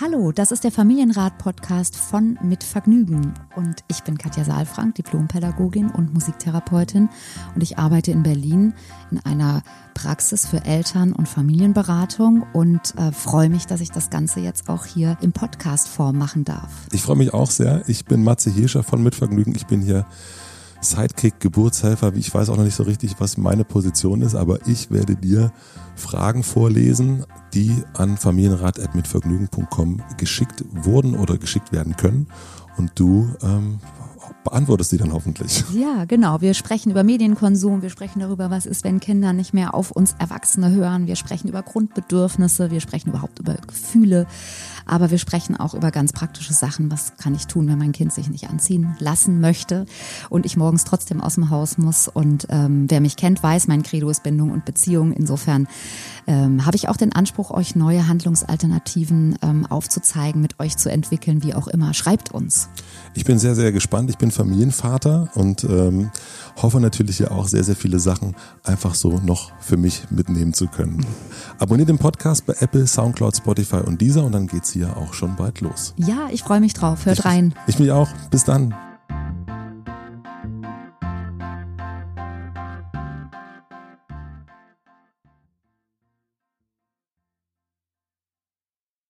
Hallo, das ist der Familienrat-Podcast von Mit Vergnügen. Und ich bin Katja Saalfrank, Diplompädagogin und Musiktherapeutin. Und ich arbeite in Berlin in einer Praxis für Eltern- und Familienberatung und äh, freue mich, dass ich das Ganze jetzt auch hier im Podcast-Form machen darf. Ich freue mich auch sehr. Ich bin Matze Hirscher von Mit Vergnügen. Ich bin hier Sidekick, Geburtshelfer. Ich weiß auch noch nicht so richtig, was meine Position ist, aber ich werde dir Fragen vorlesen, die an familienrat.mitvergnügen.com geschickt wurden oder geschickt werden können. Und du ähm, beantwortest die dann hoffentlich. Ja, genau. Wir sprechen über Medienkonsum, wir sprechen darüber, was ist, wenn Kinder nicht mehr auf uns Erwachsene hören, wir sprechen über Grundbedürfnisse, wir sprechen überhaupt über Gefühle, aber wir sprechen auch über ganz praktische Sachen. Was kann ich tun, wenn mein Kind sich nicht anziehen lassen möchte und ich morgens trotzdem aus dem Haus muss? Und ähm, wer mich kennt, weiß, mein Credo ist Bindung und Beziehung. Insofern ähm, habe ich auch den Anspruch, euch neue Handlungsalternativen ähm, aufzuzeigen, mit euch zu entwickeln, wie auch immer. Schreibt uns. Ich bin sehr, sehr gespannt. Ich bin Familienvater und ähm, hoffe natürlich ja auch sehr, sehr viele Sachen einfach so noch für mich mitnehmen zu können. Abonniert den Podcast bei Apple, Soundcloud, Spotify und dieser und dann geht's hier auch schon bald los. Ja, ich freue mich drauf. Hört ich, rein. Ich mich auch. Bis dann.